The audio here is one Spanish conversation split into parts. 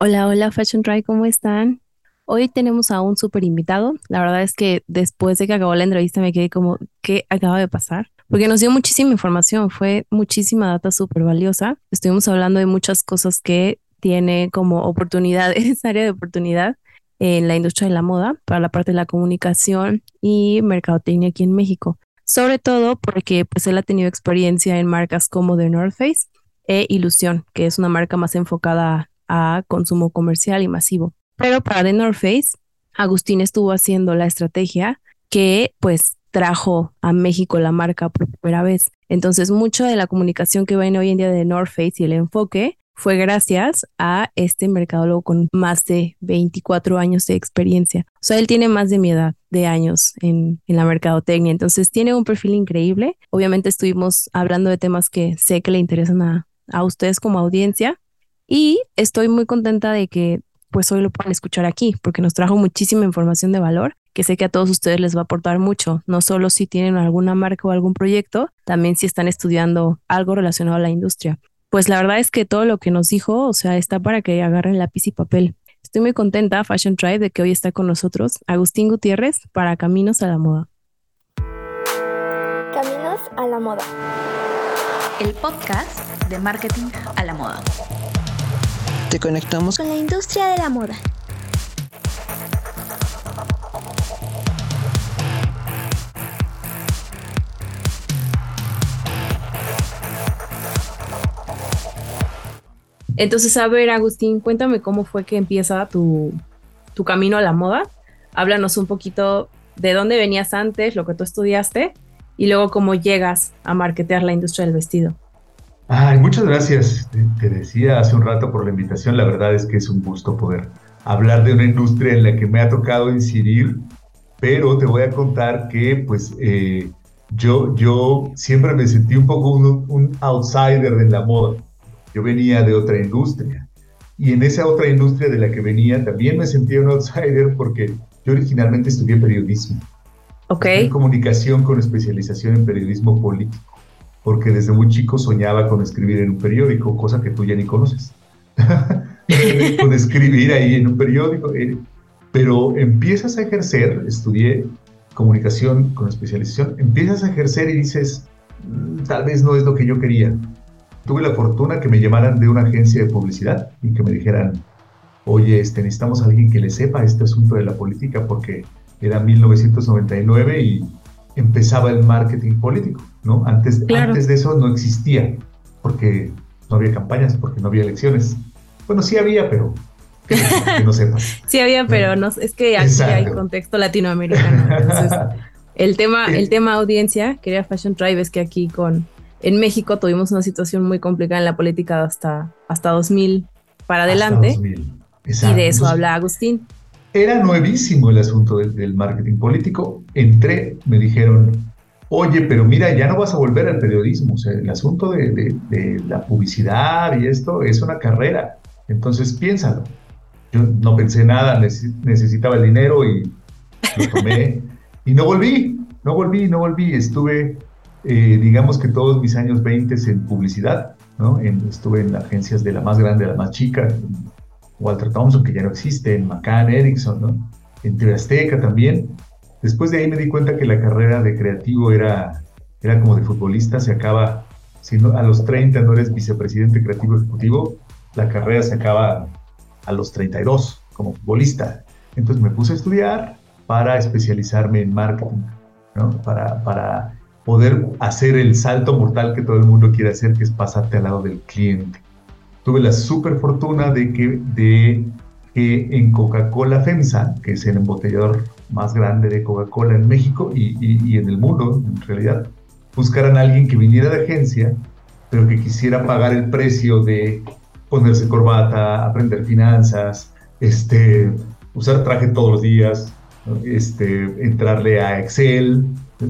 Hola, hola Fashion Try, ¿cómo están? Hoy tenemos a un súper invitado. La verdad es que después de que acabó la entrevista me quedé como, ¿qué acaba de pasar? Porque nos dio muchísima información, fue muchísima data súper valiosa. Estuvimos hablando de muchas cosas que tiene como oportunidad, esa área de oportunidad en la industria de la moda, para la parte de la comunicación y mercadotecnia aquí en México. Sobre todo porque pues él ha tenido experiencia en marcas como The North Face e Ilusión, que es una marca más enfocada a consumo comercial y masivo. Pero para The North Face, Agustín estuvo haciendo la estrategia que pues trajo a México la marca por primera vez. Entonces, mucho de la comunicación que viene hoy en día de North Face y el enfoque fue gracias a este mercadólogo con más de 24 años de experiencia. O sea, él tiene más de mi edad de años en, en la mercadotecnia, entonces tiene un perfil increíble. Obviamente estuvimos hablando de temas que sé que le interesan a, a ustedes como audiencia, y estoy muy contenta de que pues hoy lo puedan escuchar aquí, porque nos trajo muchísima información de valor que sé que a todos ustedes les va a aportar mucho, no solo si tienen alguna marca o algún proyecto, también si están estudiando algo relacionado a la industria. Pues la verdad es que todo lo que nos dijo, o sea, está para que agarren lápiz y papel. Estoy muy contenta, Fashion Tribe, de que hoy está con nosotros Agustín Gutiérrez para Caminos a la Moda. Caminos a la Moda. El podcast de marketing a la moda. Te conectamos con la industria de la moda. Entonces, a ver, Agustín, cuéntame cómo fue que empieza tu, tu camino a la moda. Háblanos un poquito de dónde venías antes, lo que tú estudiaste, y luego cómo llegas a marketear la industria del vestido. Ay, muchas gracias. Te decía hace un rato por la invitación. La verdad es que es un gusto poder hablar de una industria en la que me ha tocado incidir, pero te voy a contar que pues eh, yo, yo siempre me sentí un poco un, un outsider en la moda. Yo venía de otra industria y en esa otra industria de la que venía también me sentía un outsider porque yo originalmente estudié periodismo. Ok. Comunicación con especialización en periodismo político porque desde muy chico soñaba con escribir en un periódico, cosa que tú ya ni conoces. con escribir ahí en un periódico. Eh, pero empiezas a ejercer, estudié comunicación con especialización, empiezas a ejercer y dices, mm, tal vez no es lo que yo quería. Tuve la fortuna que me llamaran de una agencia de publicidad y que me dijeran, oye, este, necesitamos a alguien que le sepa este asunto de la política porque era 1999 y empezaba el marketing político, ¿no? Antes, antes de eso no existía, porque no había campañas, porque no había elecciones. Bueno, sí había, pero que, no sepas. sí había, pero no, es que aquí hay contexto latinoamericano. Entonces, el tema, el tema audiencia, quería Fashion Tribe, es que aquí con, en México tuvimos una situación muy complicada en la política hasta, hasta 2000 para adelante. y de eso habla Agustín. Era nuevísimo el asunto del, marketing político. Entré, me dijeron, oye, pero mira, ya no vas a volver al periodismo. O sea, el asunto de, la publicidad y esto es una carrera. Entonces piénsalo. Yo no pensé nada, necesitaba el dinero y lo tomé. y no volví, no volví, no volví. Estuve, eh, digamos que todos mis años 20 en publicidad. ¿no? estuve en agencias de la más grande a la más chica, Walter Thompson, que ya no existe, en McCann Erickson, ¿no? en TV Azteca también. Después de ahí me di cuenta que la carrera de creativo era, era como de futbolista, se acaba, si no, a los 30 no eres vicepresidente creativo ejecutivo, la carrera se acaba a los 32 como futbolista. Entonces me puse a estudiar para especializarme en marketing, ¿no? para, para poder hacer el salto mortal que todo el mundo quiere hacer, que es pasarte al lado del cliente tuve la super fortuna de que, de que en Coca-Cola FEMSA, que es el embotellador más grande de Coca-Cola en México y, y, en el mundo, en realidad, buscaran a alguien que viniera de agencia, pero que quisiera pagar el precio de ponerse corbata, aprender finanzas, este, usar traje todos los días, este, entrarle a Excel.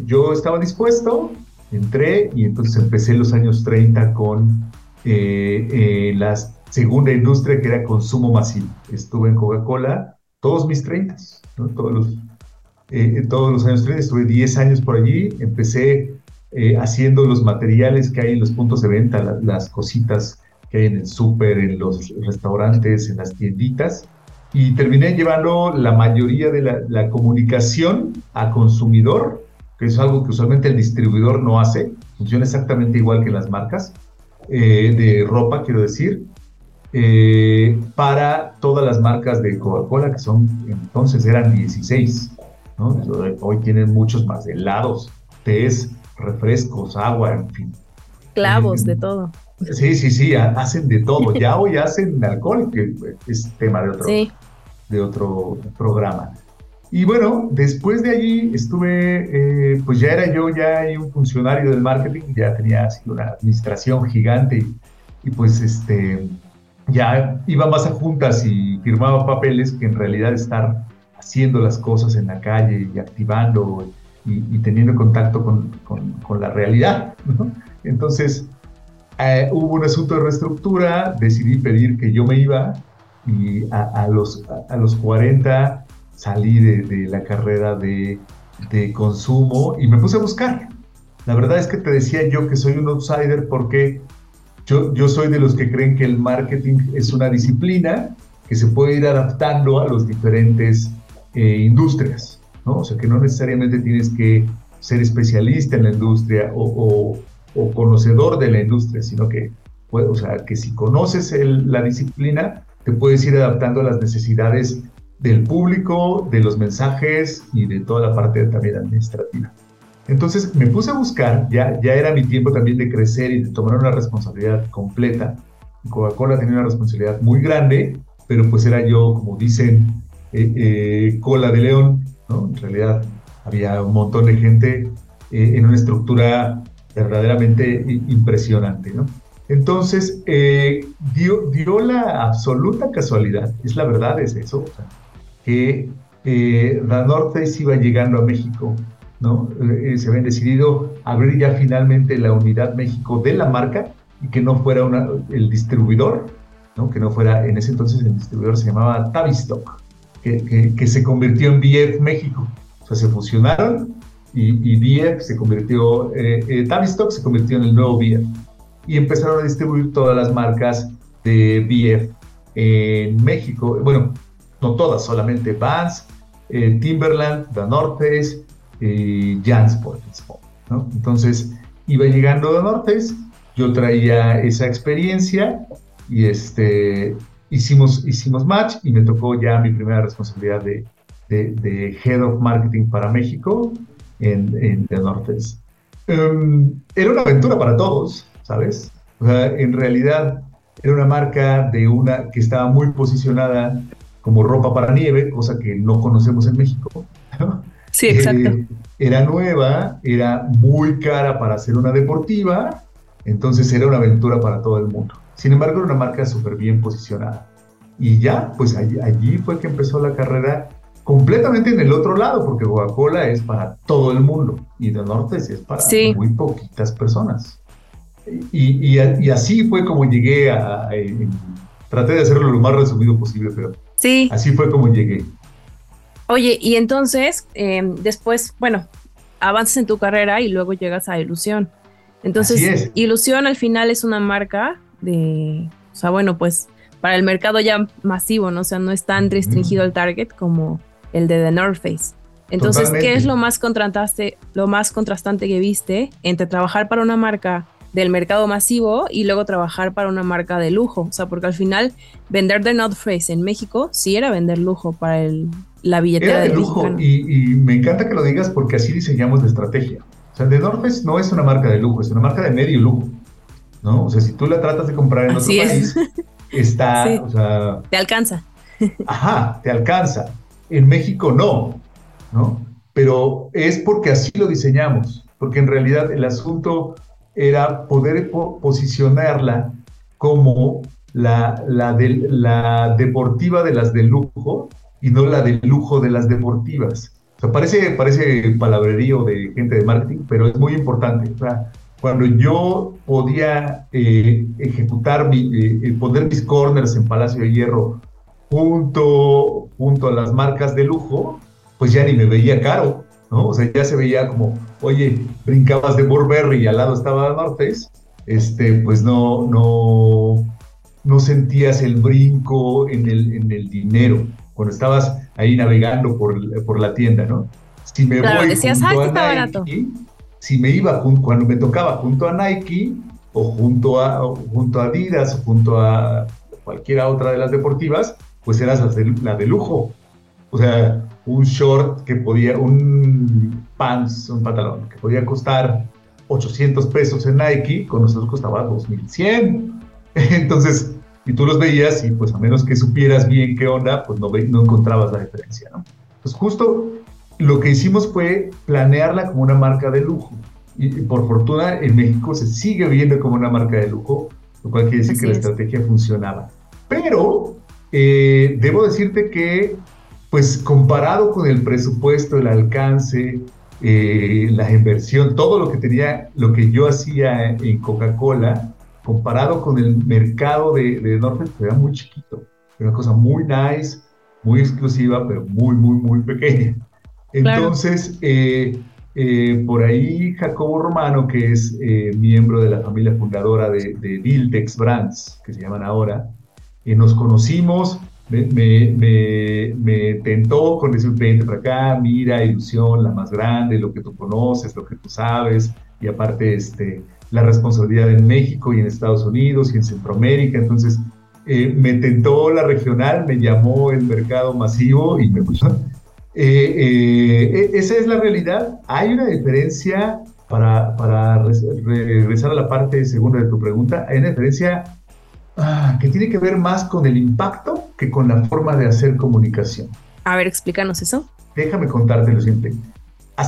Yo estaba dispuesto, entré y entonces empecé los años 30 con eh, eh, la segunda industria que era consumo masivo. Estuve en Coca-Cola todos mis 30, todos, los, eh, todos los años 30, estuve 10 años por allí, empecé haciendo los materiales que hay en los puntos de venta, las cositas que hay en el súper, en los restaurantes, en las tienditas, y terminé llevando la mayoría de la, comunicación a consumidor, que es algo que usualmente el distribuidor no hace, funciona exactamente igual que las marcas eh, de ropa, quiero decir, eh, para todas las marcas de Coca-Cola, que son entonces eran 16, ¿no? Hoy tienen muchos más, helados, tés, refrescos, agua, en fin. Clavos, de todo. Sí, sí, sí, hacen de todo. Ya hoy hacen alcohol, que es tema de otro, de otro programa. Y bueno, después de allí estuve, eh, pues ya era yo ya un funcionario del marketing, ya tenía así una administración gigante y, pues este, ya iba más a juntas y firmaba papeles que en realidad estar haciendo las cosas en la calle y activando y, teniendo contacto con, con, la realidad. Entonces, eh, hubo un asunto de reestructura, decidí pedir que yo me iba y a, los, a, los 40 salí de, la carrera de, consumo y me puse a buscar. La verdad es que te decía yo que soy un outsider porque yo, yo soy de los que creen que el marketing es una disciplina que se puede ir adaptando a las diferentes eh, industrias, ¿no? O sea, que no necesariamente tienes que ser especialista en la industria o, o conocedor de la industria, sino que, o sea, que si conoces la disciplina, te puedes ir adaptando a las necesidades del público, de los mensajes y de toda la parte también administrativa. Entonces me puse a buscar, ya, ya era mi tiempo también de crecer y de tomar una responsabilidad completa. Coca-Cola tenía una responsabilidad muy grande, pero pues era yo, como dicen, eh, eh, cola de león, ¿no? En realidad había un montón de gente eh, en una estructura verdaderamente impresionante, ¿no? Entonces, dio, dio, la absoluta casualidad, es la verdad, es eso, que eh, la iba llegando a México, ¿no? Eh, se habían decidido abrir ya finalmente la unidad México de la marca y que no fuera una, el distribuidor, ¿no? Que no fuera, en ese entonces el distribuidor se llamaba Tavistock, que, que, se convirtió en BF México. O sea, se fusionaron y, y BF se convirtió, eh, Tavistock se convirtió en el nuevo BF y empezaron a distribuir todas las marcas de BF en México. Bueno, no todas, solamente Vans, eh, Timberland, The North Face y Jansport. ¿no? Entonces iba llegando The North Face, yo traía esa experiencia y este, hicimos, hicimos match y me tocó ya mi primera responsabilidad de, de, Head of Marketing para México en, en The North Face. Em, era una aventura para todos. ¿sabes? O sea, en realidad era una marca de una que estaba muy posicionada como ropa para nieve, cosa que no conocemos en México. Sí, exacto. Eh, era nueva, era muy cara para ser una deportiva, entonces era una aventura para todo el mundo. Sin embargo, era una marca súper bien posicionada. Y ya, pues allí, allí, fue que empezó la carrera completamente en el otro lado, porque Coca-Cola es para todo el mundo y de Norte es para muy poquitas personas. Y, así fue como llegué a... traté de hacerlo lo más resumido posible, pero sí. así fue como llegué. Oye, y entonces, em, después, bueno, avanzas en tu carrera y luego llegas a Ilusión. Entonces, Ilusión al final es una marca de, o sea, bueno, pues para el mercado ya masivo, ¿no? O sea, no es tan restringido el target como el de The North Face. Entonces, ¿qué es lo más contrastante, lo más contrastante que viste entre trabajar para una marca del mercado masivo y luego trabajar para una marca de lujo. O sea, porque al final vender The North Face en México sí era vender lujo para el, la billetera de lujo y, me encanta que lo digas porque así diseñamos la estrategia. O sea, The North Face no es una marca de lujo, es una marca de medio lujo. ¿no? O sea, si tú la tratas de comprar en otro país, está, o sea... Te alcanza. Ajá, te alcanza. En México no, ¿no? Pero es porque así lo diseñamos, porque en realidad el asunto era poder posicionarla como la, la, la deportiva de las de lujo y no la de lujo de las deportivas. Parece, parece palabrerío de gente de marketing, pero es muy importante. cuando yo podía eh, ejecutar, mi, eh, poner mis corners en Palacio de Hierro junto, junto a las marcas de lujo, pues ya ni me veía caro. ¿No? O sea, ya se veía como, oye, brincabas de Burberry y al lado estaba North este, pues no, no, no sentías el brinco en el, en el dinero cuando estabas ahí navegando por, por la tienda, ¿no? Si me voy decías, junto a barato. si me iba cuando me tocaba junto a Nike o junto a, junto a Adidas o junto a cualquiera otra de las deportivas, pues eras la de, lujo. O sea, un short que podía, un pants, un pantalón que podía costar 800 pesos en Nike, con nosotros costaba 2100. Entonces, y tú los veías y pues a menos que supieras bien qué onda, pues no, no encontrabas la diferencia, ¿no? Pues justo lo que hicimos fue planearla como una marca de lujo. Y, por fortuna en México se sigue viendo como una marca de lujo, lo cual quiere decir que la estrategia funcionaba. Pero eh, debo decirte que, pues comparado con el presupuesto, el alcance, eh, la inversión, todo lo que tenía, lo que yo hacía en Coca-Cola, comparado con el mercado de, de Norte, era muy chiquito. Era una cosa muy nice, muy exclusiva, pero muy, muy, muy pequeña. Entonces, eh, eh, por ahí Jacobo Romano, que es eh, miembro de la familia fundadora de, de Diltex Brands, que se llaman ahora, nos conocimos, me, me, me, tentó con decir, vente para acá, mira, ilusión, la más grande, lo que tú conoces, lo que tú sabes, y aparte, este, la responsabilidad en México y en Estados Unidos y en Centroamérica. Entonces, eh, me tentó la regional, me llamó el mercado masivo y me puso. Eh, eh, esa es la realidad. Hay una diferencia, para, para regresar a la parte segunda de tu pregunta, hay una diferencia ah, que tiene que ver más con el impacto que con la forma de hacer comunicación. A ver, explícanos eso. Déjame contarte lo siguiente.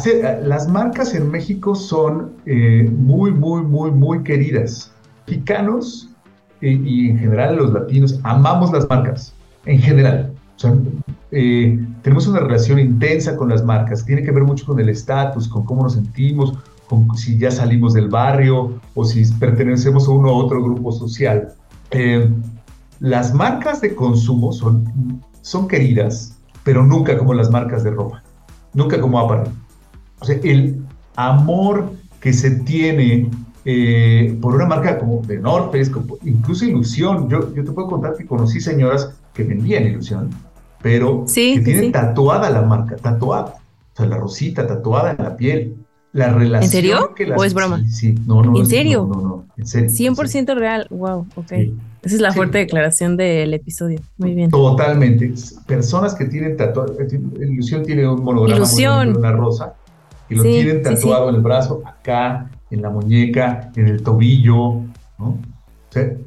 Eh, las marcas en México son eh, muy, muy, muy, muy queridas. Mexicanos eh, y en general los latinos amamos las marcas, en general. tenemos una relación intensa con las marcas, tiene que ver mucho con el estatus, con cómo nos sentimos, con si ya salimos del barrio o si pertenecemos a uno u otro grupo social. Las marcas de consumo son, son queridas, pero nunca como las marcas de ropa, nunca como Apple o sea, el amor que se tiene eh, por una marca como de North incluso Ilusión. Yo, yo te puedo contar que conocí señoras que vendían Ilusión, pero que tienen tatuada la marca, tatuada. O sea, la rosita tatuada en la piel. La relación ¿En serio? Que ¿O es broma? Sí, no, no. ¿En serio? No, no, en serio. 100% real. Wow, ok. Esa es la fuerte declaración del episodio. Muy bien. Totalmente. Personas que tienen tatuada. Ilusión tiene un monograma. Ilusión. Una rosa y lo tienen tatuado en el brazo, acá, en la muñeca, en el tobillo, ¿no?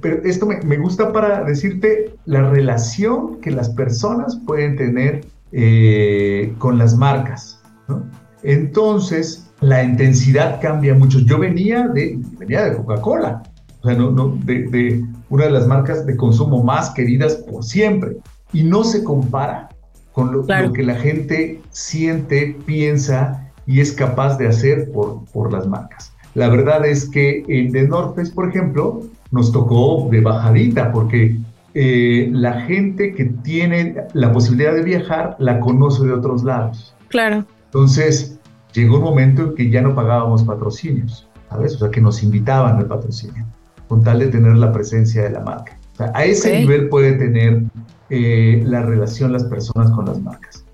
pero esto me, gusta para decirte la relación que las personas pueden tener eh, con las marcas, ¿no? Entonces, la intensidad cambia mucho. Yo venía de, venía de Coca-Cola, o sea, no, no, de, una de las marcas de consumo más queridas por siempre, y no se compara con lo, lo que la gente siente, piensa y es capaz de hacer por, por las marcas. La verdad es que en The North Face, por ejemplo, nos tocó de bajadita porque eh, la gente que tiene la posibilidad de viajar la conoce de otros lados. Claro. Entonces, llegó un momento en que ya no pagábamos patrocinios, ¿sabes? O sea, que nos invitaban al patrocinio, con tal de tener la presencia de la marca. O sea, a ese nivel puede tener eh, la relación las personas con las marcas.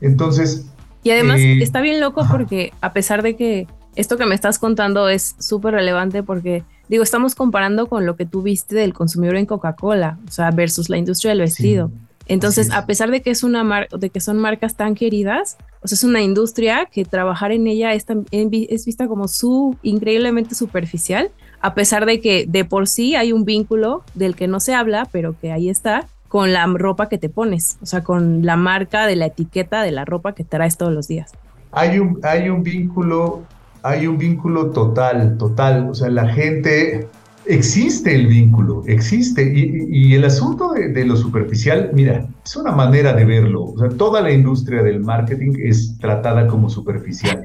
Entonces, y además está bien loco porque a pesar de que esto que me estás contando es súper relevante porque, digo, estamos comparando con lo que tú viste del consumidor en Coca-Cola, o sea, versus la industria del vestido. Entonces, a pesar de que es una de que son marcas tan queridas, o sea, es una industria que trabajar en ella es, es vista como su increíblemente superficial, a pesar de que de por sí hay un vínculo del que no se habla, pero que ahí está, con la ropa que te pones, o sea, con la marca de la etiqueta de la ropa que traes todos los días. Hay un, hay un vínculo, hay un vínculo total, total, o sea, la gente, existe el vínculo, existe, y, el asunto de, lo superficial, mira, es una manera de verlo, o sea, toda la industria del marketing es tratada como superficial,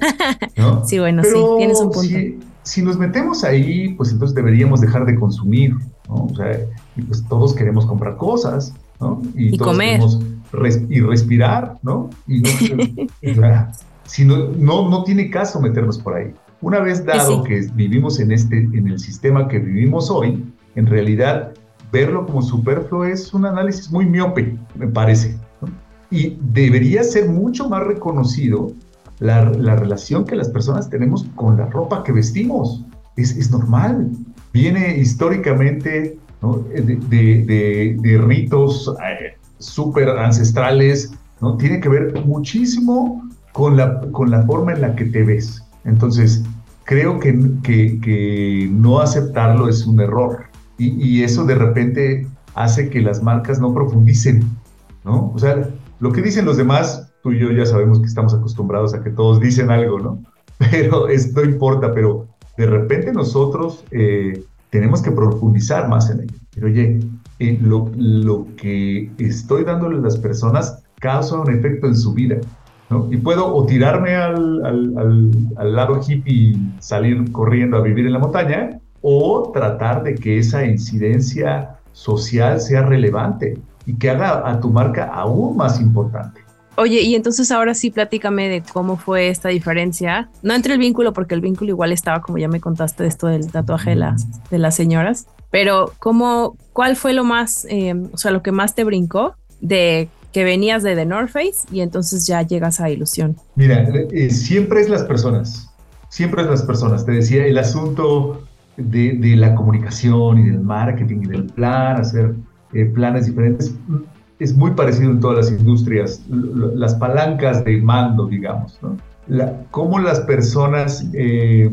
¿no? sí, bueno, sí, tienes un punto. Si, si nos metemos ahí, pues entonces deberíamos dejar de consumir, ¿no? O sea, y pues todos queremos comprar cosas, ¿no? Y, comer. y respirar, ¿no? Y no, si no, no, tiene caso meternos por ahí. Una vez dado que vivimos en, este, en el sistema que vivimos hoy, en realidad verlo como superfluo es un análisis muy miope, me parece. Y debería ser mucho más reconocido la, relación que las personas tenemos con la ropa que vestimos. Es, es normal. Viene históricamente de, ritos eh, súper ancestrales, ¿no? Tiene que ver muchísimo con la, con la forma en la que te ves. Entonces, creo que, que, no aceptarlo es un error. Y, eso de repente hace que las marcas no profundicen, ¿no? O sea, lo que dicen los demás, tú y yo ya sabemos que estamos acostumbrados a que todos dicen algo, ¿no? Pero esto importa, pero de repente nosotros eh, tenemos que profundizar más en ello. Pero oye, eh, lo, lo, que estoy dándole a las personas causa un efecto en su vida. ¿No? Y puedo o tirarme al, al, al, lado hippie y salir corriendo a vivir en la montaña, o tratar de que esa incidencia social sea relevante y que haga a tu marca aún más importante. Oye, y entonces ahora sí platícame de cómo fue esta diferencia, no entre el vínculo, porque el vínculo igual estaba, como ya me contaste, esto del tatuaje de las, de las señoras, pero ¿cómo, ¿cuál fue lo más, eh, o sea, lo que más te brincó de que venías de The North Face y entonces ya llegas a Ilusión? Mira, eh, siempre es las personas, siempre es las personas. Te decía, el asunto de, la comunicación y del marketing y del plan, hacer eh, planes diferentes, es muy parecido en todas las industrias, las palancas de mando, digamos, ¿no? cómo las personas eh,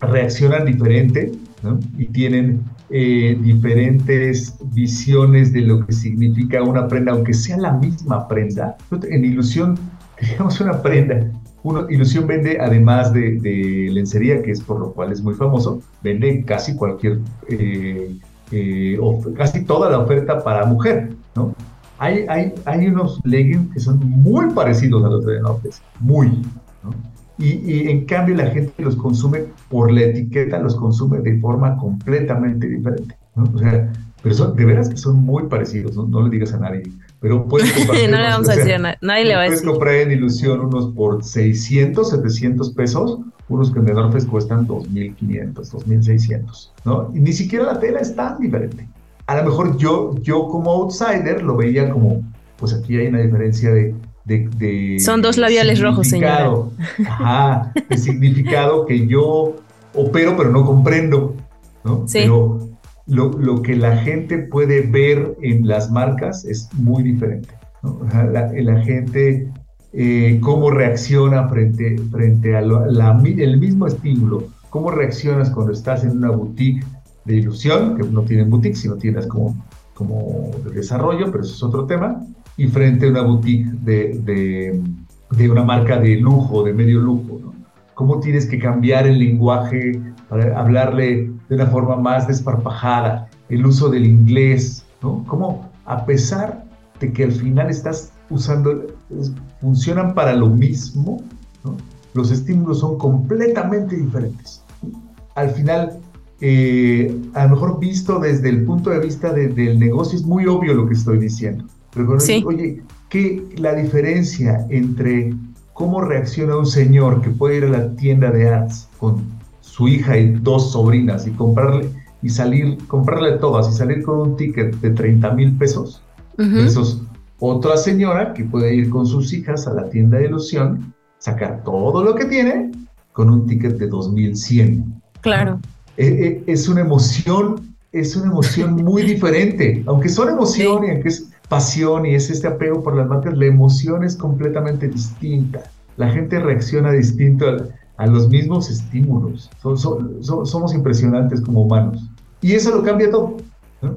reaccionan diferente ¿no? y tienen eh, diferentes visiones de lo que significa una prenda, aunque sea la misma prenda. En ilusión, digamos una prenda. Una ilusión vende, además de, lencería, que es por lo cual es muy famoso, vende casi cualquier, eh, casi toda la oferta para mujer, ¿no? hay, hay, hay unos leggings que son muy parecidos a los de Nortes, muy. ¿no? Y, y, en cambio la gente los consume por la etiqueta, los consume de forma completamente diferente. ¿no? O sea, pero son, de veras que son muy parecidos, no, le digas a nadie. Pero puedes comprar. no le vamos a decir a nadie, nadie le va a decir. Puedes comprar en ilusión unos por 600, 700 pesos, unos que en North cuestan 2.500, 2.600, ¿no? Y ni siquiera la tela es tan diferente a lo mejor yo, yo como outsider lo veía como, pues aquí hay una diferencia de... de, Son dos labiales rojos, señor. Ajá, de significado que yo opero pero no comprendo, ¿no? Sí. Pero lo, lo, que la gente puede ver en las marcas es muy diferente. ¿no? La, la, gente, eh, cómo reacciona frente, frente al el mismo estímulo, cómo reaccionas cuando estás en una boutique de ilusión, que no tienen boutique, sino tienes como, como de desarrollo, pero eso es otro tema, y frente a una boutique de, de, de una marca de lujo, de medio lujo, ¿no? ¿Cómo tienes que cambiar el lenguaje para hablarle de una forma más desparpajada, el uso del inglés, ¿no? ¿Cómo, a pesar de que al final estás usando, funcionan para lo mismo, ¿no? los estímulos son completamente diferentes. Al final, eh, a lo mejor visto desde el punto de vista del negocio es muy obvio lo que estoy diciendo. Pero oye, ¿qué la diferencia entre cómo reacciona un señor que puede ir a la tienda de arts con su hija y dos sobrinas y comprarle y salir, comprarle todas y salir con un ticket de 30 mil pesos, versus otra señora que puede ir con sus hijas a la tienda de ilusión, sacar todo lo que tiene con un ticket de 2100. Claro. Eh, eh, es una emoción, es una emoción muy diferente. Aunque son emoción y aunque es pasión y es este apego por las marcas, la emoción es completamente distinta. La gente reacciona distinto a, los mismos estímulos. somos impresionantes como humanos. Y eso lo cambia todo.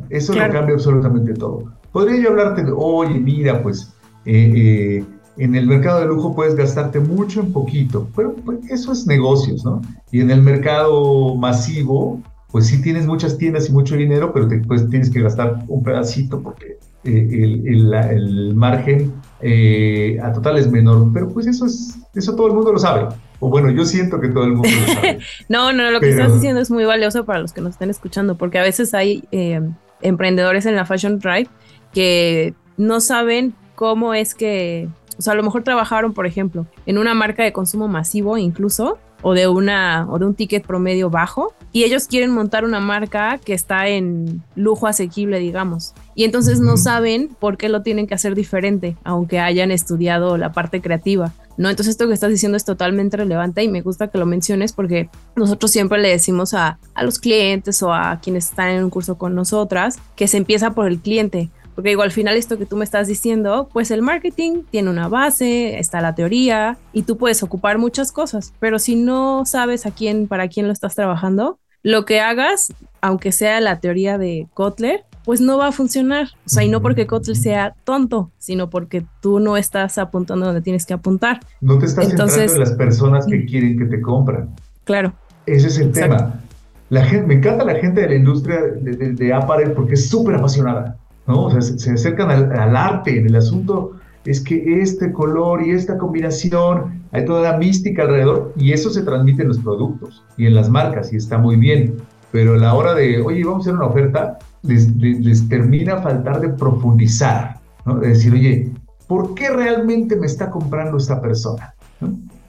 Eso lo cambia absolutamente todo. Podría yo hablarte de, oye, mira, pues eh, en el mercado de lujo puedes gastarte mucho en poquito, pero pues, eso es negocios, ¿no? Y en el mercado masivo, pues sí tienes muchas tiendas y mucho dinero, pero te, pues tienes que gastar un pedacito porque eh, el, el, margen eh, a total es menor. Pero pues eso es, eso todo el mundo lo sabe. O bueno, yo siento que todo el mundo lo sabe. no, no, lo que estás diciendo es muy valioso para los que nos estén escuchando, porque a veces hay eh, emprendedores en la Fashion Drive que no saben cómo es que o sea, a lo mejor trabajaron, por ejemplo, en una marca de consumo masivo incluso, o de una o de un ticket promedio bajo y ellos quieren montar una marca que está en lujo asequible, digamos. Y entonces no saben por qué lo tienen que hacer diferente, aunque hayan estudiado la parte creativa. ¿no? Entonces esto que estás diciendo es totalmente relevante y me gusta que lo menciones porque nosotros siempre le decimos a, a los clientes o a quienes están en un curso con nosotras que se empieza por el cliente. Porque digo, al final esto que tú me estás diciendo, pues el marketing tiene una base, está la teoría y tú puedes ocupar muchas cosas, pero si no sabes a quién, para quién lo estás trabajando, lo que hagas, aunque sea la teoría de Kotler, pues no va a funcionar. O sea, y no porque Kotler sea tonto, sino porque tú no estás apuntando donde tienes que apuntar. No te estás Entonces, centrando en las personas que quieren que te compren. Claro. Ese es el tema. La gente, me encanta la gente de la industria de, de, Apparel porque es súper apasionada. ¿No? Se, acercan al, arte, en el asunto es que este color y esta combinación, hay toda la mística alrededor y eso se transmite en los productos y en las marcas y está muy bien. Pero a la hora de, oye, vamos a hacer una oferta, les, les, termina faltar de profundizar. De decir, oye, ¿por qué realmente me está comprando esta persona?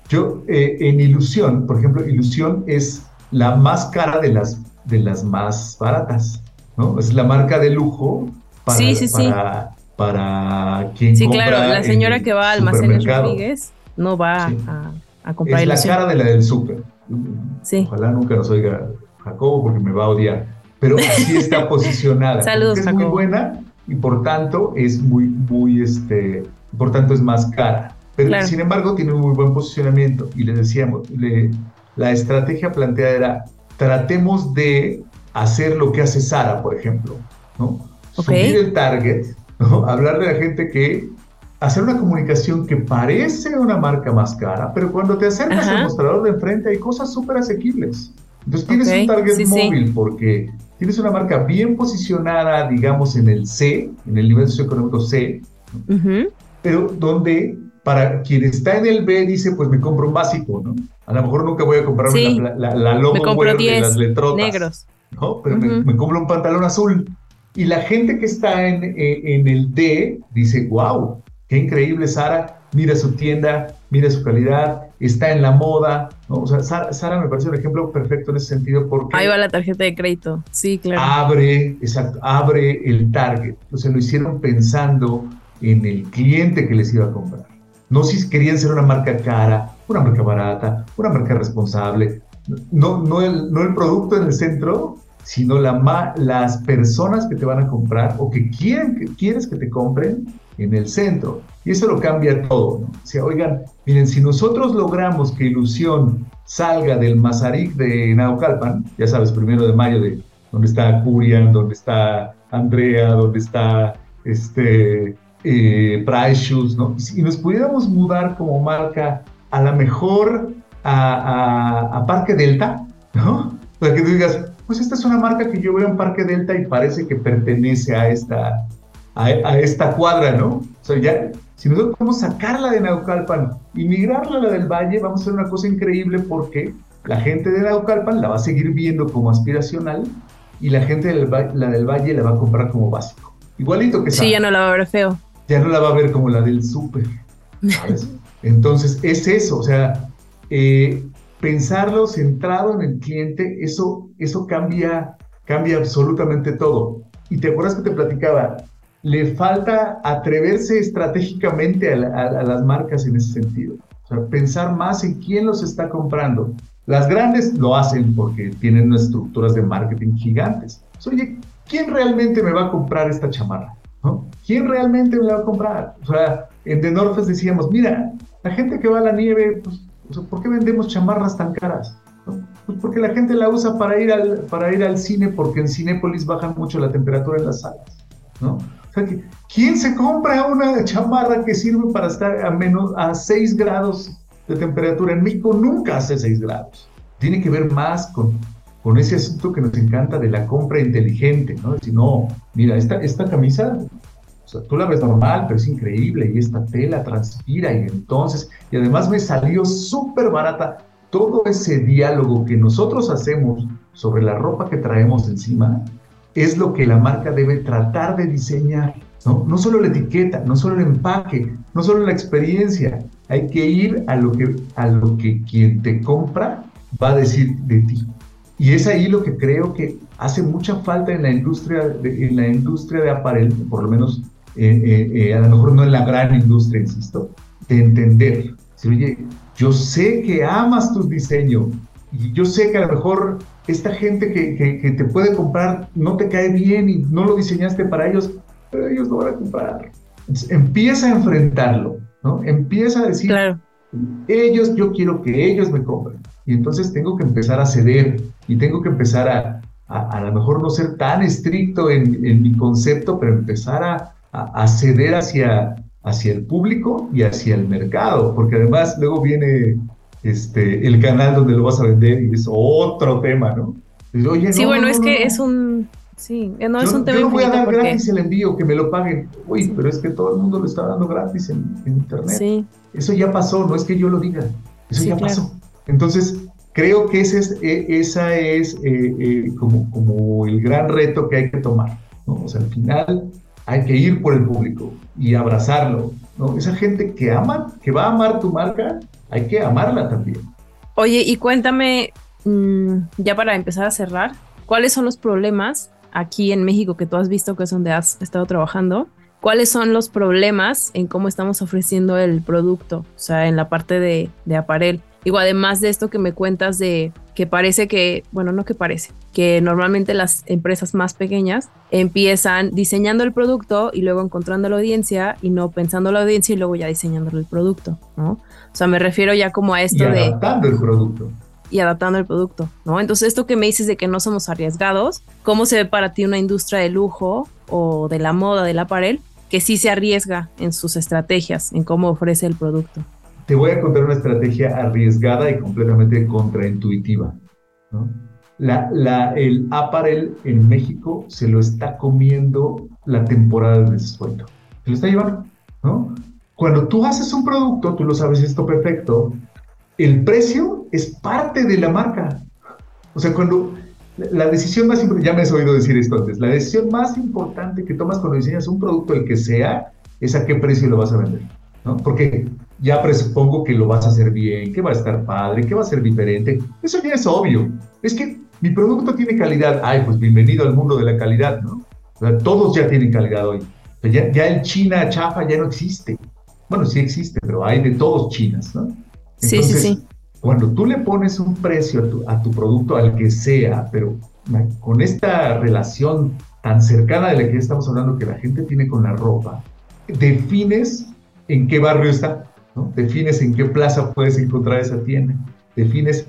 Yo, eh, en ilusión, por ejemplo, ilusión es la más cara de las, de las más baratas, ¿no? Es la marca de lujo para, sí, sí, para, para quien Sí, claro, la señora que va al almacenes Rodríguez no va a, a, comprar Es la cara de la del súper. Sí. Ojalá nunca nos oiga Jacobo porque me va a odiar. Pero así está posicionada. Saludos, Es muy buena y por tanto es muy, muy, este, por tanto es más cara. Pero sin embargo tiene un muy buen posicionamiento. Y le decíamos, le, la estrategia planteada era, tratemos de hacer lo que hace Sara, por ejemplo, ¿no? Subir el target, ¿no? Hablar de la gente que hacer una comunicación que parece una marca más cara, pero cuando te acercas al mostrador de enfrente hay cosas súper asequibles. Entonces tienes un target móvil porque tienes una marca bien posicionada, digamos, en el C, en el nivel socioeconómico C, pero donde para quien está en el B dice, pues me compro un básico, ¿no? A lo mejor nunca voy a comprarme la, la, la, logo de las letrotas. negros. ¿no? Pero me, compro un pantalón azul. Y la gente que está en, eh, en el D dice, wow, qué increíble Sara, mira su tienda, mira su calidad, está en la moda. ¿no? O sea, Sara, me parece un ejemplo perfecto en ese sentido porque... Ahí va la tarjeta de crédito, sí, claro. Abre, exacto, abre el target. O sea, lo hicieron pensando en el cliente que les iba a comprar. No si querían ser una marca cara, una marca barata, una marca responsable. No, no, el, no el producto en el centro, sino la, las personas que te van a comprar o que, quieren, que quieres que te compren en el centro. Y eso lo cambia todo. ¿no? O sea, oigan, miren, si nosotros logramos que Ilusión salga del Mazarik de Naucalpan, ya sabes, primero de mayo, de donde está Curian, donde está Andrea, donde está este, eh, Price Shoes, ¿no? Y nos pudiéramos mudar como marca a la mejor a, Parque Delta, ¿no? Para que tú digas, pues esta es una marca que yo veo en Parque Delta y parece que pertenece a esta, a, esta cuadra, ¿no? O sea, ya, si nosotros podemos sacarla de Naucalpan y migrarla a la del Valle, vamos a hacer una cosa increíble porque la gente de Naucalpan la va a seguir viendo como aspiracional y la gente de la del Valle la va a comprar como básico. Igualito que Sí, ya no la va a ver feo ya no la va a ver como la del súper. Entonces, es eso, o sea, eh, pensarlo centrado en el cliente, eso, eso cambia, cambia absolutamente todo. Y te acuerdas que te platicaba, le falta atreverse estratégicamente a, las marcas en ese sentido. O sea, pensar más en quién los está comprando. Las grandes lo hacen porque tienen unas estructuras de marketing gigantes. Oye, ¿quién realmente me va a comprar esta chamarra? ¿Quién realmente me la va a comprar? O sea, en The North decíamos, mira, la gente que va a la nieve, pues, ¿por qué vendemos chamarras tan caras? Pues porque la gente la usa para ir, al, para ir al cine, porque en Cinépolis baja mucho la temperatura en las salas, ¿no? O sea, ¿quién se compra una chamarra que sirve para estar a menos a 6 grados de temperatura? En México nunca hace 6 grados. Tiene que ver más con con ese asunto que nos encanta de la compra inteligente, ¿no? Decir, no, mira, esta, esta camisa, o sea, tú la ves normal, pero es increíble, y esta tela transpira, y entonces, y además me salió súper barata. Todo ese diálogo que nosotros hacemos sobre la ropa que traemos encima es lo que la marca debe tratar de diseñar, ¿no? No solo la etiqueta, no solo el empaque, no solo la experiencia, hay que ir a lo que, a lo que quien te compra va a decir de ti. Y es ahí lo que creo que hace mucha falta en la industria de, en la industria de aparel, por lo menos eh, eh, eh, a lo mejor no en la gran industria, insisto, de entender. Si, oye, yo sé que amas tus diseños y yo sé que a lo mejor esta gente que, que, te puede comprar no te cae bien y no lo diseñaste para ellos, pero ellos no van a comprar. empieza a enfrentarlo, ¿no? Empieza a decir, claro. ellos, yo quiero que ellos me compren. Y entonces tengo que empezar a ceder y tengo que empezar a, a, lo mejor no ser tan estricto en, en mi concepto, pero empezar a, a, ceder hacia, hacia el público y hacia el mercado, porque además luego viene este, el canal donde lo vas a vender y es otro tema, ¿no? sí, bueno, es que es un... Sí, no es un tema Yo no voy a dar gratis el envío, que me lo paguen. Uy, pero es que todo el mundo lo está dando gratis en, Internet. Sí. Eso ya pasó, no es que yo lo diga. Eso ya pasó. Entonces, creo que ese es, e, esa es eh, eh, como, como el gran reto que hay que tomar. ¿no? O sea, al final hay que ir por el público y abrazarlo. Esa gente que ama, que va a amar tu marca, hay que amarla también. Oye, y cuéntame, mm, ya para empezar a cerrar, ¿cuáles son los problemas aquí en México que tú has visto que es donde has estado trabajando? ¿Cuáles son los problemas en cómo estamos ofreciendo el producto? O sea, en la parte de, de aparel. Digo, además de esto que me cuentas de que parece que, bueno, no que parece, que normalmente las empresas más pequeñas empiezan diseñando el producto y luego encontrando la audiencia y no pensando la audiencia y luego ya diseñando el producto, ¿no? O sea, me refiero ya como a esto de... Adaptando el producto. Y adaptando el producto, ¿no? Entonces, esto que me dices de que no somos arriesgados, ¿cómo se ve para ti una industria de lujo o de la moda, del aparel, que sí se arriesga en sus estrategias, en cómo ofrece el producto? Te voy a contar una estrategia arriesgada y completamente contraintuitiva. La, la, el apparel en México se lo está comiendo la temporada de descuento. Se lo está llevando. ¿no? Cuando tú haces un producto, tú lo sabes esto perfecto, el precio es parte de la marca. O sea, cuando la decisión más importante, ya me has oído decir esto antes, la decisión más importante que tomas cuando diseñas un producto, el que sea, es a qué precio lo vas a vender. ¿no? Porque ya presupongo que lo vas a hacer bien, que va a estar padre, que va a ser diferente. Eso ya es obvio. Es que mi producto tiene calidad. Ay, pues bienvenido al mundo de la calidad, ¿no? O sea, todos ya tienen calidad hoy. ya, ya, el China chafa ya no existe. Bueno, sí existe, pero hay de todos chinas, ¿no? sí, sí, sí. Cuando tú le pones un precio a tu, a tu producto, al que sea, pero con esta relación tan cercana de la que estamos hablando que la gente tiene con la ropa, defines en qué barrio está, Defines en qué plaza puedes encontrar esa tienda, defines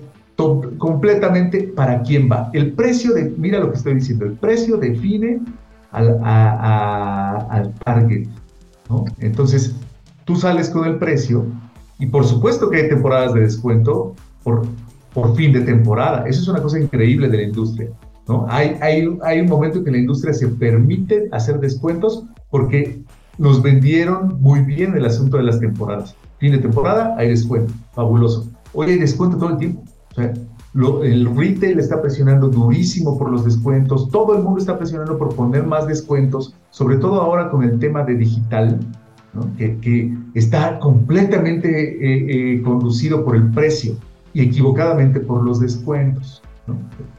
completamente para quién va. El precio de, mira lo que estoy diciendo, el precio define al, al target. Entonces, tú sales con el precio y por supuesto que hay temporadas de descuento por, por fin de temporada. Eso es una cosa increíble de la industria. ¿no? Hay, hay, hay un momento en que la industria se permite hacer descuentos porque nos vendieron muy bien el asunto de las temporadas fin de temporada, hay descuento, fabuloso. Hoy hay descuento todo el tiempo. O sea, el retail está presionando durísimo por los descuentos, todo el mundo está presionando por poner más descuentos, sobre todo ahora con el tema de digital, que, está completamente eh, eh, conducido por el precio y equivocadamente por los descuentos,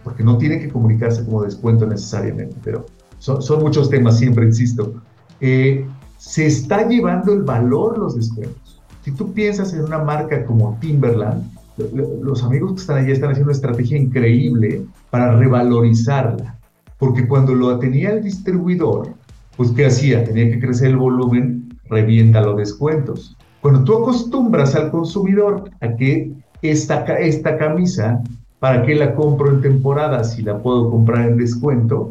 porque no tiene que comunicarse como descuento necesariamente, pero son, son muchos temas, siempre insisto. Eh, se está llevando el valor los descuentos. Si tú piensas en una marca como Timberland, los amigos que están allí están haciendo una estrategia increíble para revalorizarla, porque cuando lo tenía el distribuidor, pues ¿qué hacía? Tenía que crecer el volumen, revienta los descuentos. Cuando tú acostumbras al consumidor a que esta, esta camisa, ¿para qué la compro en temporada si la puedo comprar en descuento?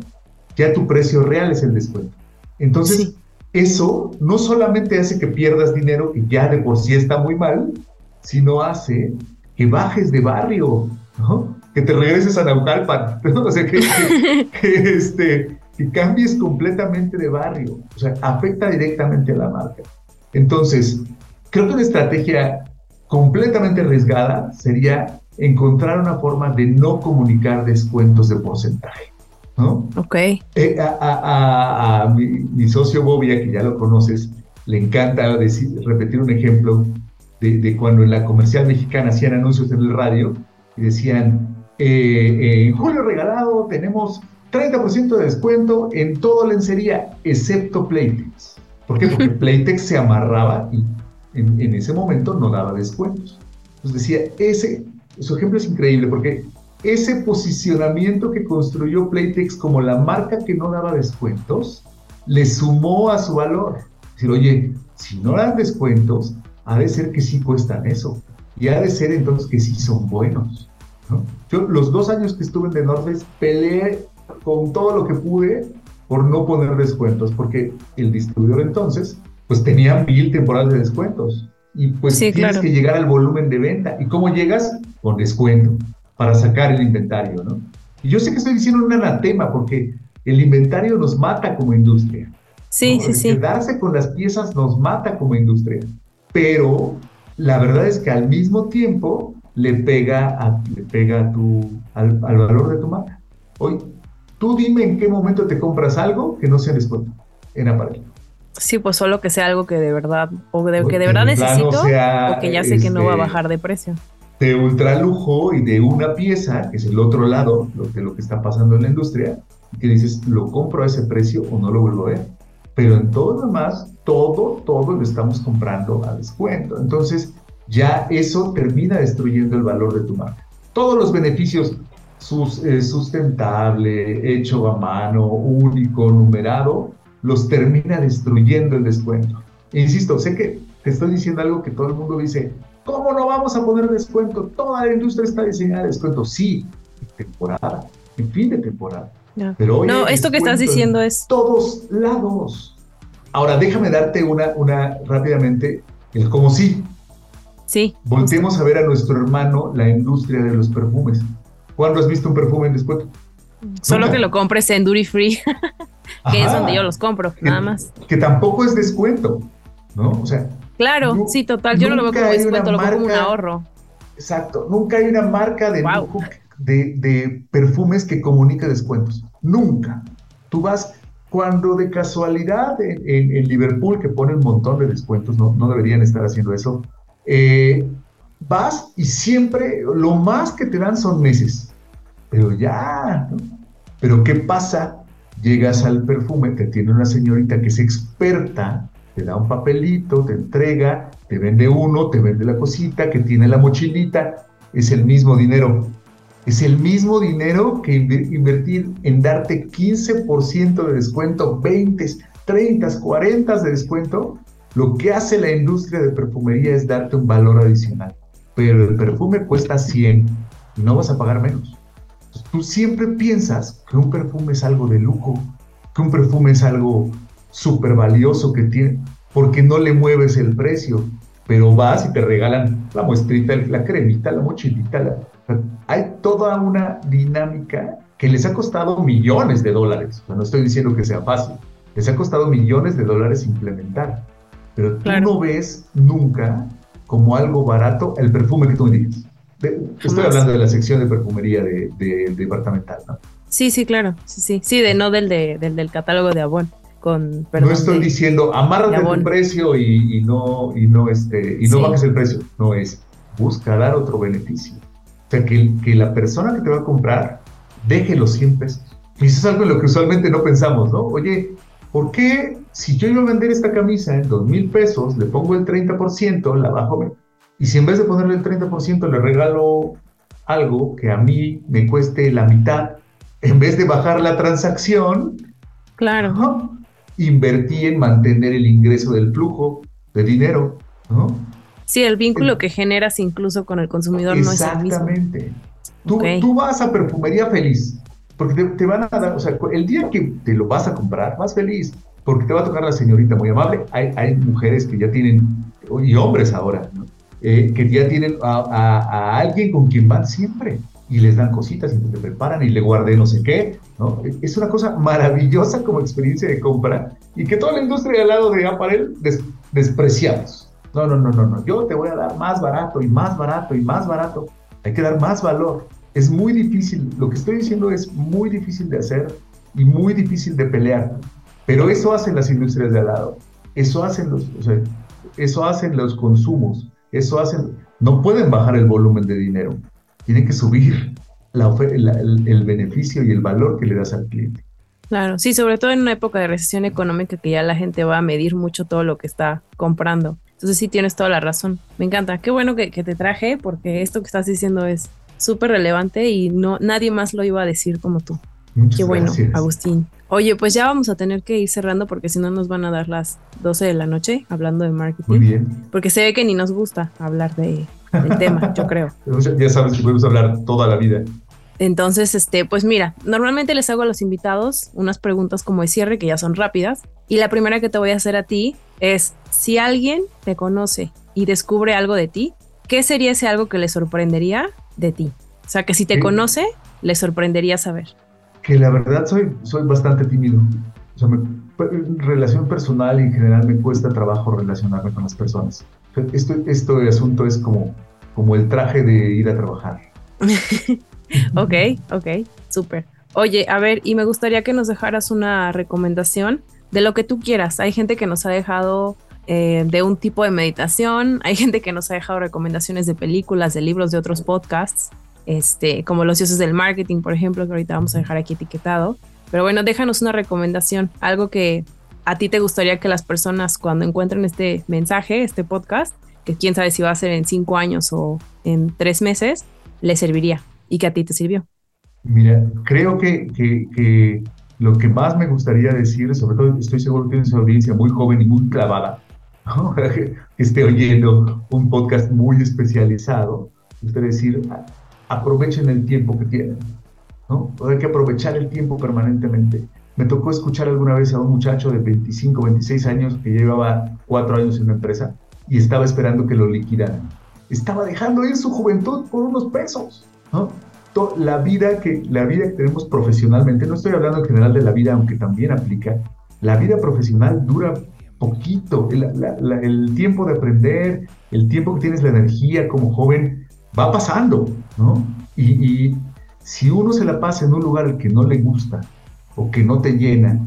Ya tu precio real es el descuento. Entonces, eso no solamente hace que pierdas dinero, que ya de por sí está muy mal, sino hace que bajes de barrio, que te regreses a Naucalpan, o sea, que, este, que cambies completamente de barrio, o sea, afecta directamente a la marca. Entonces, creo que una estrategia completamente arriesgada sería encontrar una forma de no comunicar descuentos de porcentaje. ¿No? Ok. Eh, a, mi, socio Bobia, que ya lo conoces, le encanta decir, repetir un ejemplo de, cuando en la comercial mexicana hacían anuncios en el radio y decían, eh, en julio regalado tenemos 30% de descuento en todo lencería, excepto Playtex. ¿Por qué? Porque Playtex se amarraba y en, en, ese momento no daba descuentos. Entonces decía, ese, su ejemplo es increíble porque ese posicionamiento que construyó Playtex como la marca que no daba descuentos, le sumó a su valor. Decir, oye, si no dan descuentos, ha de ser que sí cuestan eso. Y ha de ser entonces que sí son buenos. Yo los dos años que estuve en The North Face peleé con todo lo que pude por no poner descuentos, porque el distribuidor entonces pues tenía mil temporadas de descuentos. Y pues tienes que llegar al volumen de venta. ¿Y cómo llegas? Con descuento para sacar el inventario, ¿no? Y yo sé que estoy diciendo un anatema porque el inventario nos mata como industria. Sí, sí, sí. Quedarse con las piezas nos mata como industria. Pero la verdad es que al mismo tiempo le pega, a, le pega tu, al, valor de tu marca. Hoy, tú dime en qué momento te compras algo que no sea descuento en aparello. Sí, pues solo que sea algo que de verdad, o de, que de verdad necesito, o que ya sé que no va a este, bajar de precio de ultralujo y de una pieza, que es el otro lado de lo que está pasando en la industria, que dices, lo compro a ese precio o no lo vuelvo a ver. Pero en todo lo demás, todo, todo lo estamos comprando a descuento. Entonces, ya eso termina destruyendo el valor de tu marca. Todos los beneficios, sus, eh, sustentable, hecho a mano, único, numerado, los termina destruyendo el descuento. Insisto, sé que te estoy diciendo algo que todo el mundo dice, ¿Cómo no vamos a poner descuento? Toda la industria está diseñada de descuento. Sí, en temporada, en fin de temporada. Pero no, esto que estás diciendo es... Todos lados. Ahora, déjame darte una, una rápidamente, el como sí. Sí. Voltemos a ver a nuestro hermano, la industria de los perfumes. ¿Cuándo has visto un perfume en descuento? Solo que lo compres en Duty Free, que es donde yo los compro, nada más. Que tampoco es descuento, ¿no? O sea, Claro, sí, total. Yo no lo veo como descuento, lo veo como un ahorro. Exacto. Nunca hay una marca de de, perfumes que comunique descuentos. Nunca. Tú vas cuando de casualidad en, Liverpool, que pone un montón de descuentos, no, no deberían estar haciendo eso, eh, vas y siempre lo más que te dan son meses. Pero ya, ¿no? Pero ¿qué pasa? Llegas al perfume, te tiene una señorita que es experta te da un papelito, te entrega, te vende uno, te vende la cosita, que tiene la mochilita, es el mismo dinero. Es el mismo dinero que invertir en darte 15% de descuento, 20, 30, 40 de descuento. Lo que hace la industria de perfumería es darte un valor adicional. Pero el perfume cuesta 100 y no vas a pagar menos. tú siempre piensas que un perfume es algo de lujo, que un perfume es algo súper valioso que tiene, porque no le mueves el precio, pero vas y te regalan la muestrita, la cremita, la mochilita. hay toda una dinámica que les ha costado millones de dólares. no estoy diciendo que sea fácil, les ha costado millones de dólares implementar, pero tú no ves nunca como algo barato el perfume que tú me digas. estoy hablando de la sección de perfumería de, departamental, ¿no? Sí, sí, claro. Sí, sí. Sí, de no del, de, del, del catálogo de Avon no estoy diciendo amárrate el precio y, no y no este y no bajes el precio. No es busca dar otro beneficio. O sea que, que la persona que te va a comprar deje los 100 pesos. Y eso es algo en lo que usualmente no pensamos no oye ¿por qué si yo iba a vender esta camisa en dos mil pesos le pongo el 30% la bajo y si en vez de ponerle el 30% le regalo algo que a mí me cueste la mitad en vez de bajar la transacción Claro invertí en mantener el ingreso del flujo de dinero, ¿no? Sí, el vínculo que generas incluso con el consumidor no es el mismo. Exactamente. Tú, vas a perfumería feliz, porque te, van a dar, o sea, el día que te lo vas a comprar, vas feliz, porque te va a tocar la señorita muy amable. Hay, hay mujeres que ya tienen, y hombres ahora, ¿no? Eh, que ya tienen a, alguien con quien van siempre y les dan cositas y te preparan y le guardé no sé qué, ¿no? Es una cosa maravillosa como experiencia de compra y que toda la industria al lado de Apparel despreciamos. No, no, no, no, no, yo te voy a dar más barato y más barato y más barato. Hay que dar más valor. Es muy difícil, lo que estoy diciendo es muy difícil de hacer y muy difícil de pelear. Pero eso hacen las industrias de al lado. Eso hacen los, o sea, eso hacen los consumos. eso hacen, no pueden bajar el volumen de dinero, tienen que subir la, el, el beneficio y el valor que le das al cliente. Claro, sí, sobre todo en una época de recesión económica que ya la gente va a medir mucho todo lo que está comprando. Entonces sí tienes toda la razón. Me encanta. Qué bueno que, te traje porque esto que estás diciendo es súper relevante y no nadie más lo iba a decir como tú. Qué bueno, Agustín. Oye, pues ya vamos a tener que ir cerrando porque si no nos van a dar las 12 de la noche hablando de marketing. Muy bien. Porque se ve que ni nos gusta hablar de, del tema, yo creo. Ya sabes que podemos hablar toda la vida. Entonces, este, pues mira, normalmente les hago a los invitados unas preguntas como de cierre que ya son rápidas. Y la primera que te voy a hacer a ti es, si alguien te conoce y descubre algo de ti, ¿qué sería ese algo que le sorprendería de ti? O sea, que si te conoce, le sorprendería saber. Que la verdad soy, soy bastante tímido. O sea, en relación personal y en general me cuesta trabajo relacionarme con las personas. Esto, esto asunto es como, como el traje de ir a trabajar. ok, ok, súper. Oye, a ver, y me gustaría que nos dejaras una recomendación de lo que tú quieras. Hay gente que nos ha dejado eh, de un tipo de meditación, hay gente que nos ha dejado recomendaciones de películas, de libros, de otros podcasts, este, como los dioses del marketing, por ejemplo, que ahorita vamos a dejar aquí etiquetado. Pero bueno, déjanos una recomendación, algo que a ti te gustaría que las personas cuando encuentren este mensaje, este podcast, que quién sabe si va a ser en cinco años o en tres meses, les serviría y que a ti te sirvió? Mira, creo que, que, lo que más me gustaría decir, sobre todo estoy seguro que tienes una audiencia muy joven y muy clavada, que esté oyendo un podcast muy especializado, usted decir, aprovechen el tiempo que tienen, ¿no? Hay que aprovechar el tiempo permanentemente. Me tocó escuchar alguna vez a un muchacho de 25, 26 años que llevaba cuatro años en una empresa y estaba esperando que lo liquidaran. Estaba dejando ir su juventud por unos pesos. ¿no? La vida, que, la vida que tenemos profesionalmente, no estoy hablando en general de la vida, aunque también aplica, la vida profesional dura poquito, el, tiempo de aprender, el tiempo que tienes la energía como joven, va pasando, ¿no? Y, si uno se la pasa en un lugar al que no le gusta, o que no te llena,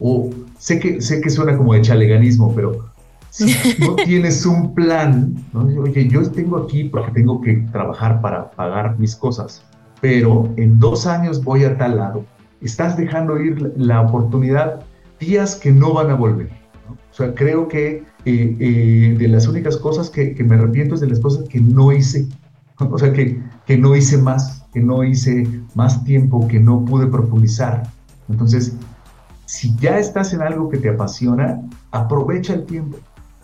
o sé que, sé que suena como de chaleganismo, pero si no tienes un plan, oye, yo tengo aquí porque tengo que trabajar para pagar mis cosas, pero en dos años voy a tal lado. Estás dejando ir la oportunidad días que no van a volver. O sea, creo que eh, eh, de las únicas cosas que, me arrepiento es de las cosas que no hice. O sea, que, que no hice más, que no hice más tiempo, que no pude profundizar. Entonces, si ya estás en algo que te apasiona, aprovecha el tiempo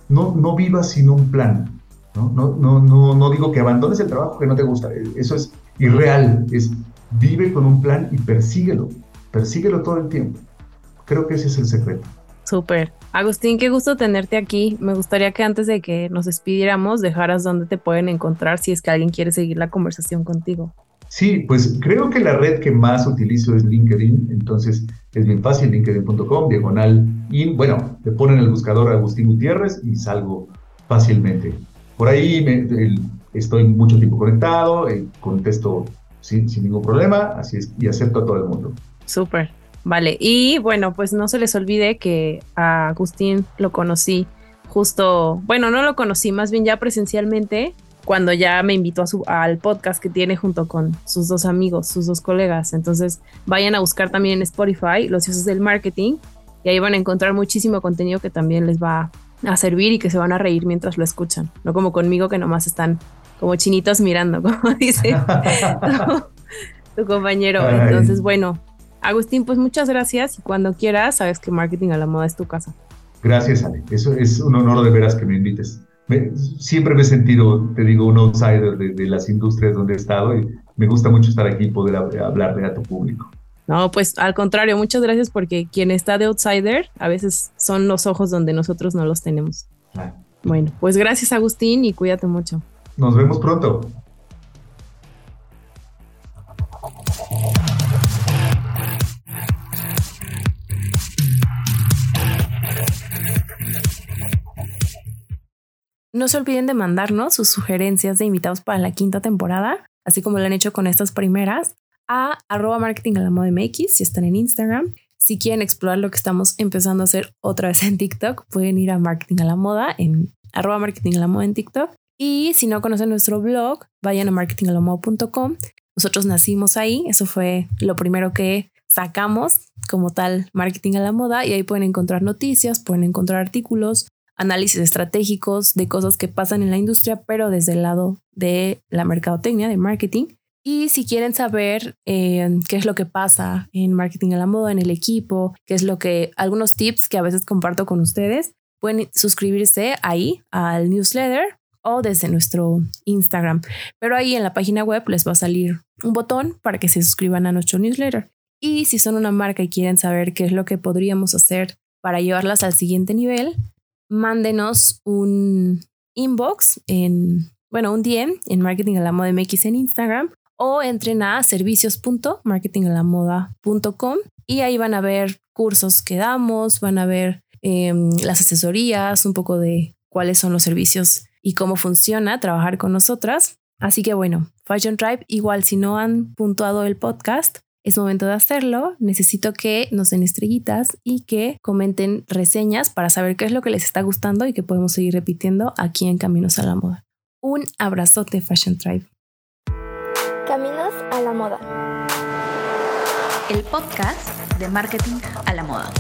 no, no vivas sin un plan. ¿no? No, no, no, no digo que abandones el trabajo que no te gusta, eso es irreal, es vive con un plan y persíguelo, persíguelo todo el tiempo. Creo que ese es el secreto. Súper. Agustín, qué gusto tenerte aquí. Me gustaría que antes de que nos despidiéramos dejaras dónde te pueden encontrar si es que alguien quiere seguir la conversación contigo. Sí, pues creo que la red que más utilizo es LinkedIn, entonces es bien fácil, linkedin.com, diagonal, y bueno, le ponen el buscador Agustín Gutiérrez y salgo fácilmente. Por ahí estoy mucho tiempo conectado, eh, contesto sin, sin, ningún problema, así es, y acepto a todo el mundo. Súper, vale. Y bueno, pues no se les olvide que a Agustín lo conocí justo, bueno, no lo conocí, más bien ya presencialmente cuando ya me invitó a su, al podcast que tiene junto con sus dos amigos, sus dos colegas. Entonces vayan a buscar también en Spotify los usos del marketing y ahí van a encontrar muchísimo contenido que también les va a servir y que se van a reír mientras lo escuchan. No como conmigo que nomás están como chinitos mirando, como dice tu, compañero. Entonces, bueno, Agustín, pues muchas gracias y cuando quieras, sabes que Marketing a la Moda es tu casa. Gracias, Ale. Eso es un honor de veras que me invites siempre me he sentido, te digo, un outsider de, las industrias donde he estado y me gusta mucho estar aquí y poder hablarle a tu público. No, pues al contrario, muchas gracias porque quien está de outsider a veces son los ojos donde nosotros no los tenemos. Bueno, pues gracias Agustín y cuídate mucho. Nos vemos pronto. No se olviden de mandarnos sus sugerencias de invitados para la quinta temporada, así como lo han hecho con estas primeras, a arroba marketing a la moda MX si están en Instagram. Si quieren explorar lo que estamos empezando a hacer otra vez en TikTok, pueden ir a marketing a la moda en arroba marketing a la moda en TikTok. Y si no conocen nuestro blog, vayan a marketingalamoda.com. Nosotros nacimos ahí, eso fue lo primero que sacamos como tal marketing a la moda y ahí pueden encontrar noticias, pueden encontrar artículos, análisis estratégicos de cosas que pasan en la industria, pero desde el lado de la mercadotecnia, de marketing. Y si quieren saber eh, qué es lo que pasa en marketing a la moda, en el equipo, qué es lo que, algunos tips que a veces comparto con ustedes, pueden suscribirse ahí al newsletter o desde nuestro Instagram. Pero ahí en la página web les va a salir un botón para que se suscriban a nuestro newsletter. Y si son una marca y quieren saber qué es lo que podríamos hacer para llevarlas al siguiente nivel, mándenos un inbox en, bueno, un DM en Marketing a la Moda MX en Instagram o entren a servicios.marketingalamoda.com y ahí van a ver cursos que damos, van a ver em, las asesorías, un poco de cuáles son los servicios y cómo funciona trabajar con nosotras. Así que bueno, Fashion Tribe, igual si no han puntuado el podcast, es momento de hacerlo. Necesito que nos den estrellitas y que comenten reseñas para saber qué es lo que les está gustando y que podemos seguir repitiendo aquí en Caminos a la Moda. Un abrazote, Fashion Tribe. Caminos a la Moda. El podcast de marketing a la moda.